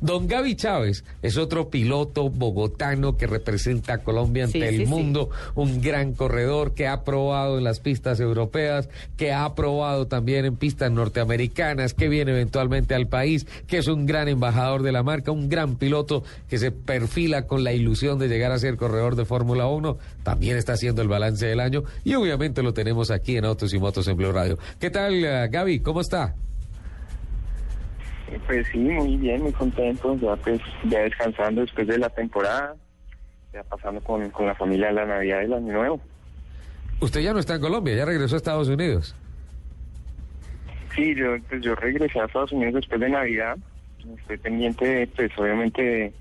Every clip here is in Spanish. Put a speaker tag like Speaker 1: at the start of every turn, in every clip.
Speaker 1: Don Gaby Chávez es otro piloto bogotano que representa a Colombia ante
Speaker 2: Sí,
Speaker 1: el
Speaker 2: sí, sí.
Speaker 1: mundo, un gran corredor que ha probado en las pistas europeas, que ha probado también en pistas norteamericanas, que viene eventualmente al país, que es un gran embajador de la marca, un gran piloto que se perfila con la ilusión de llegar a ser corredor de Fórmula 1, también está haciendo el balance del año y obviamente lo tenemos aquí en Autos y Motos en Blue Radio. ¿Qué tal, eh, Gaby? ¿Cómo está?
Speaker 3: Pues sí, muy bien, muy contento, ya pues ya descansando después de la temporada, ya pasando con, con la familia la Navidad y el Año Nuevo.
Speaker 1: Usted ya no está en Colombia, ya regresó a Estados Unidos.
Speaker 3: Sí, yo pues yo regresé a Estados Unidos después de Navidad, estoy pendiente pues obviamente de,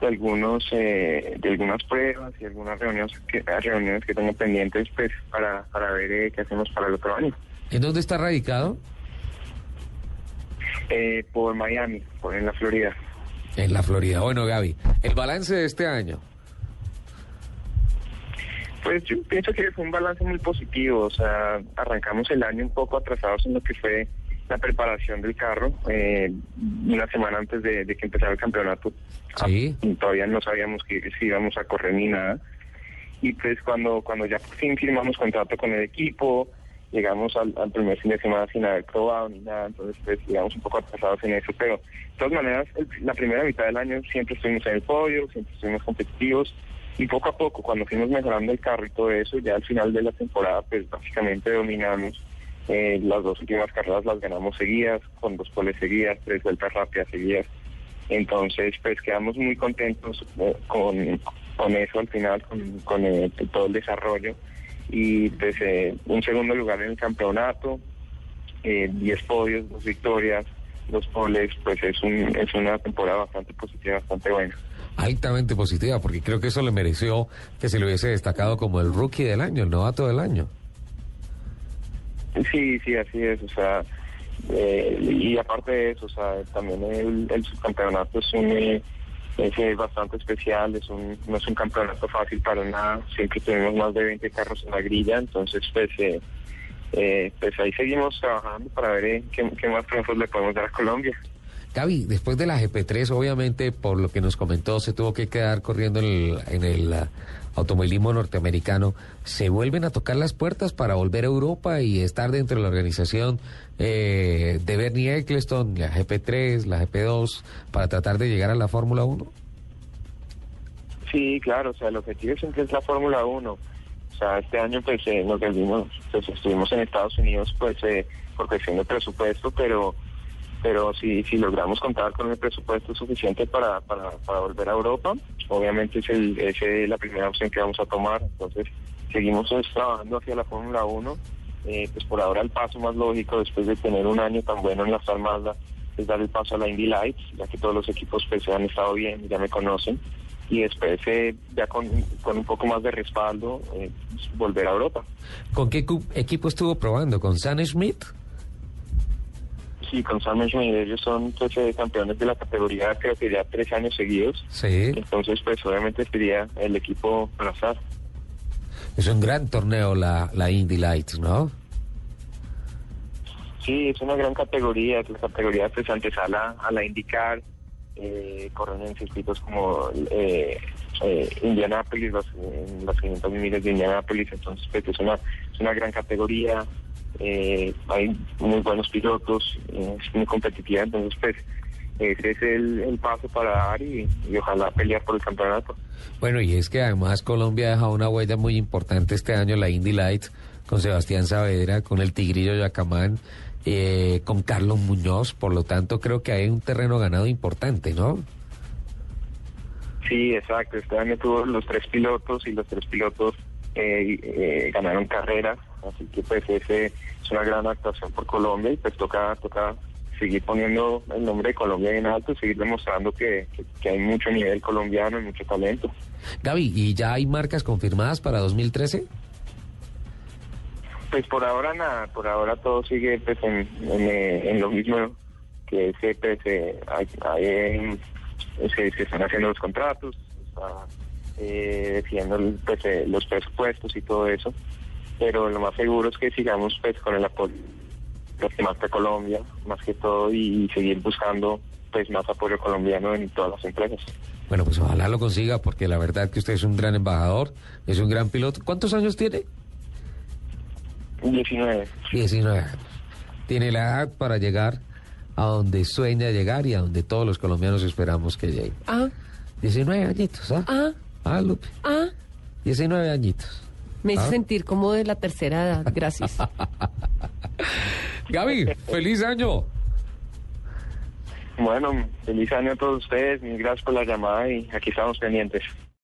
Speaker 3: de algunos eh, de algunas pruebas y algunas reuniones que reuniones que tengo pendientes pues para para ver eh, qué hacemos para el otro año.
Speaker 1: ¿En dónde está radicado?
Speaker 3: Eh, por Miami, por en la Florida.
Speaker 1: En la Florida. Bueno, Gaby, el balance de este año.
Speaker 3: Pues yo pienso que fue un balance muy positivo, o sea, arrancamos el año un poco atrasados en lo que fue la preparación del carro, eh, una semana antes de, de que empezara el campeonato.
Speaker 1: Sí.
Speaker 3: Ah, todavía no sabíamos que si íbamos a correr ni nada. Y pues cuando, cuando ya por fin firmamos contrato con el equipo, llegamos al, primer fin de semana sin haber probado ni nada, entonces pues llegamos un poco atrasados en eso, pero de todas maneras la primera mitad del año siempre estuvimos en el podio, siempre estuvimos competitivos y poco a poco cuando fuimos mejorando el carro y todo eso, ya al final de la temporada pues básicamente dominamos. Eh, las dos últimas carreras las ganamos seguidas, con dos poles seguidas, tres vueltas rápidas seguidas. Entonces, pues quedamos muy contentos eh, con, eso al final, con, con eh, todo el desarrollo. Y pues eh, un segundo lugar en el campeonato, eh, 10 podios, dos victorias, dos poles, pues es, un, es una temporada bastante positiva, bastante buena.
Speaker 1: Altamente positiva, porque creo que eso le mereció que se le hubiese destacado como el rookie del año, el novato del año.
Speaker 3: Sí, sí, así es, o sea, eh, y aparte de eso, o sea, también el, el subcampeonato es un es eh, bastante especial, es un, no es un campeonato fácil para nada, siempre tenemos más de 20 carros en la grilla, entonces pues eh, eh, pues ahí seguimos trabajando para ver eh, qué, qué más triunfos le podemos dar a Colombia.
Speaker 1: Gaby, después de la GP3, obviamente, por lo que nos comentó, se tuvo que quedar corriendo en el, ah, automovilismo norteamericano. ¿Se vuelven a tocar las puertas para volver a Europa y estar dentro de la organización eh, de Bernie Eccleston, la GP3, la GP2, para tratar de llegar a la Fórmula 1?
Speaker 3: Sí, claro, o sea, el objetivo siempre es la Fórmula 1. O sea, este año pues eh, nos volvimos, pues estuvimos en Estados Unidos pues eh, por cuestión de presupuesto, pero pero si, si logramos contar con el presupuesto suficiente para, para, volver a Europa, obviamente es, el, es la primera opción que vamos a tomar. Entonces, seguimos pues, trabajando hacia la Fórmula 1. Eh, pues por ahora el paso más lógico después de tener un año tan bueno en la Star Mazda es dar el paso a la Indy Lights, ya que todos los equipos pues han estado bien, ya me conocen. Y después, eh, ya con, con un poco más de respaldo, eh, volver a Europa.
Speaker 1: ¿Con qué equipo estuvo probando? ¿Con Sam Schmidt?
Speaker 3: Sí, con Sam Schmidt, ellos son eh, campeones de la categoría, creo que ya tres años seguidos.
Speaker 1: Sí.
Speaker 3: Entonces, pues obviamente sería el equipo al azar.
Speaker 1: Es un gran torneo la, la Indy Lights, ¿no?
Speaker 3: Sí, es una gran categoría, es la categoría pues antesala a la IndyCar, eh, corren en circuitos como eh, eh, Indianápolis, las, en las 500 millas de Indianápolis, entonces pues es una, es una gran categoría, eh, hay muy buenos pilotos, es muy competitiva, entonces pues ese es el, el paso para dar y, y ojalá pelear por el campeonato.
Speaker 1: Bueno, y es que además Colombia ha dejado una huella muy importante este año, la Indy Lights, con Sebastián Saavedra, con el Tigrillo Yacamán, eh, con Carlos Muñoz, por lo tanto creo que hay un terreno ganado importante, ¿no?
Speaker 3: Sí, exacto. Este año tuvo los tres pilotos y los tres pilotos eh, eh, ganaron carreras, así que pues ese es una gran actuación por Colombia y pues toca toca seguir poniendo el nombre de Colombia en alto, seguir demostrando que, que, que hay mucho nivel colombiano y mucho talento.
Speaker 1: Gaby, ¿y ya hay marcas confirmadas para 2013?
Speaker 3: Pues por ahora nada, por ahora todo sigue pues en, en, eh, en lo mismo que es que pues, eh, hay, hay, eh, se, se están haciendo los contratos, se está eh, definiendo pues, eh, los presupuestos y todo eso, pero lo más seguro es que sigamos pues con el apoyo más de Colombia, más que todo, y seguir buscando pues más apoyo colombiano en todas las empresas.
Speaker 1: Bueno, pues ojalá lo consiga, porque la verdad que usted es un gran embajador, es un gran piloto. ¿Cuántos años tiene?
Speaker 3: 19.
Speaker 1: 19 años. Tiene la edad para llegar a donde sueña llegar y a donde todos los colombianos esperamos que llegue.
Speaker 2: Ah,
Speaker 1: 19 añitos, ¿ah?
Speaker 2: ah,
Speaker 1: Ah, Lupe.
Speaker 2: ah.
Speaker 1: 19 añitos.
Speaker 2: Me hizo
Speaker 1: Ah.
Speaker 2: sentir como de la tercera edad. Gracias.
Speaker 1: Gaby, feliz año.
Speaker 3: Bueno, feliz año a todos ustedes, mil gracias por la llamada y aquí estamos pendientes.